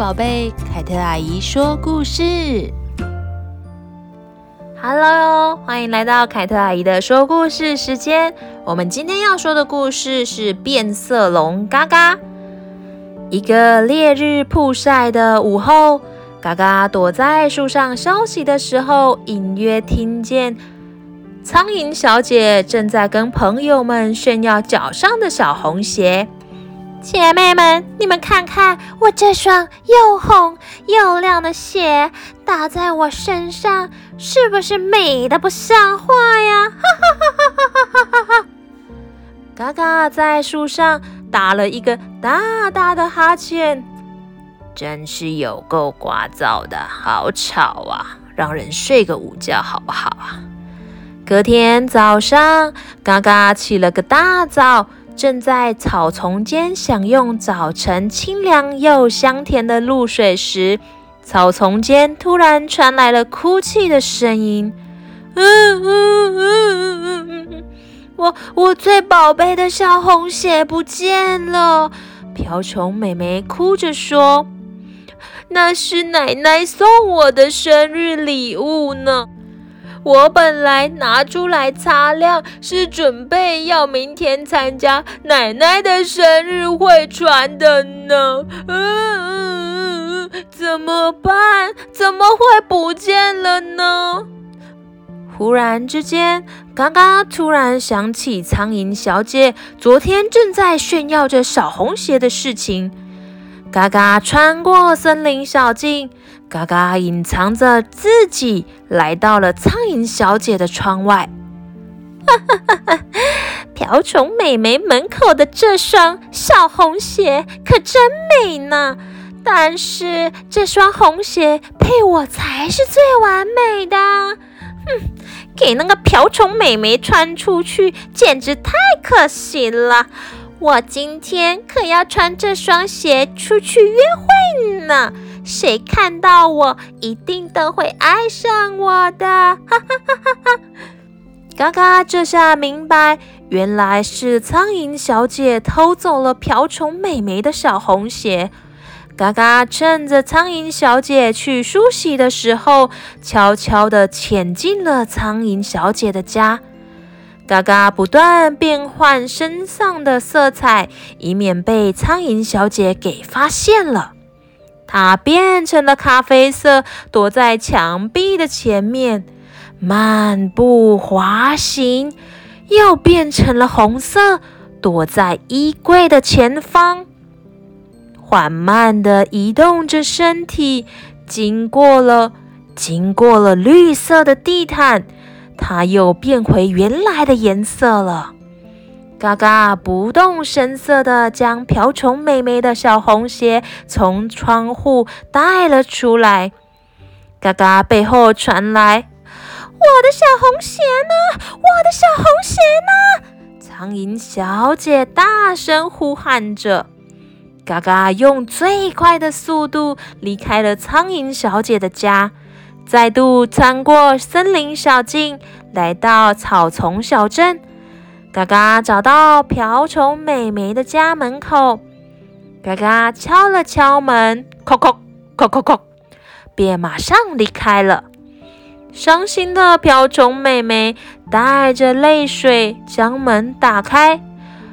宝贝，凯特阿姨说故事。Hello，欢迎来到凯特阿姨的说故事时间。我们今天要说的故事是变色龙嘎嘎。一个烈日曝晒的午后，嘎嘎躲在树上休息的时候，隐约听见苍蝇小姐正在跟朋友们炫耀脚上的小红鞋。姐妹们，你们看看我这双又红又亮的鞋，打在我身上，是不是美得不像话呀？哈哈哈哈哈哈哈！嘎嘎在树上打了一个大大的哈欠，真是有够聒噪的，好吵啊！让人睡个午觉好不好啊？隔天早上，嘎嘎起了个大早。正在草丛间享用早晨清凉又香甜的露水时，草丛间突然传来了哭泣的声音。嗯嗯嗯嗯嗯，我我最宝贝的小红鞋不见了！瓢虫妹妹哭着说：“那是奶奶送我的生日礼物呢。”我本来拿出来擦亮，是准备要明天参加奶奶的生日会穿的呢。嗯嗯嗯，怎么办？怎么会不见了呢？忽然之间，嘎嘎突然想起苍蝇小姐昨天正在炫耀着小红鞋的事情。嘎嘎穿过森林小径，嘎嘎隐藏着自己，来到了苍蝇小姐的窗外。哈哈哈哈！瓢虫美眉门口的这双小红鞋可真美呢，但是这双红鞋配我才是最完美的。哼，给那个瓢虫美眉穿出去，简直太可惜了。我今天可要穿这双鞋出去约会呢，谁看到我一定都会爱上我的。哈哈哈哈哈！嘎嘎这下明白，原来是苍蝇小姐偷走了瓢虫美眉的小红鞋。嘎嘎趁着苍蝇小姐去梳洗的时候，悄悄地潜进了苍蝇小姐的家。嘎嘎不断变换身上的色彩，以免被苍蝇小姐给发现了。它变成了咖啡色，躲在墙壁的前面，漫步滑行；又变成了红色，躲在衣柜的前方，缓慢地移动着身体，经过了经过了绿色的地毯。它又变回原来的颜色了。嘎嘎不动声色地将瓢虫妹妹的小红鞋从窗户带了出来。嘎嘎背后传来：“我的小红鞋呢？我的小红鞋呢？”苍蝇小姐大声呼喊着。嘎嘎用最快的速度离开了苍蝇小姐的家。再度穿过森林小径，来到草丛小镇。嘎嘎找到瓢虫美眉的家门口，嘎嘎敲了敲门，叩叩叩叩叩，便马上离开了。伤心的瓢虫美眉带着泪水将门打开，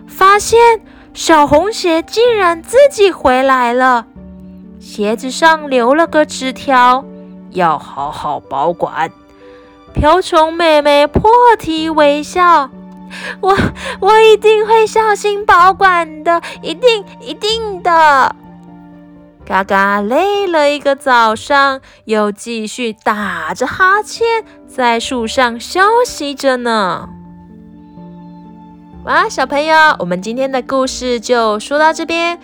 发现小红鞋竟然自己回来了，鞋子上留了个纸条。要好好保管。瓢虫妹妹破涕为笑，我我一定会小心保管的，一定一定的。嘎嘎累了一个早上，又继续打着哈欠，在树上休息着呢。哇，小朋友，我们今天的故事就说到这边。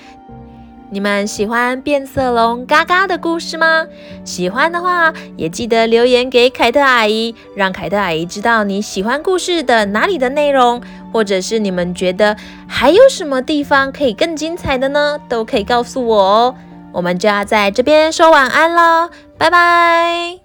你们喜欢变色龙嘎嘎的故事吗？喜欢的话，也记得留言给凯特阿姨，让凯特阿姨知道你喜欢故事的哪里的内容，或者是你们觉得还有什么地方可以更精彩的呢？都可以告诉我哦。我们就要在这边说晚安喽，拜拜。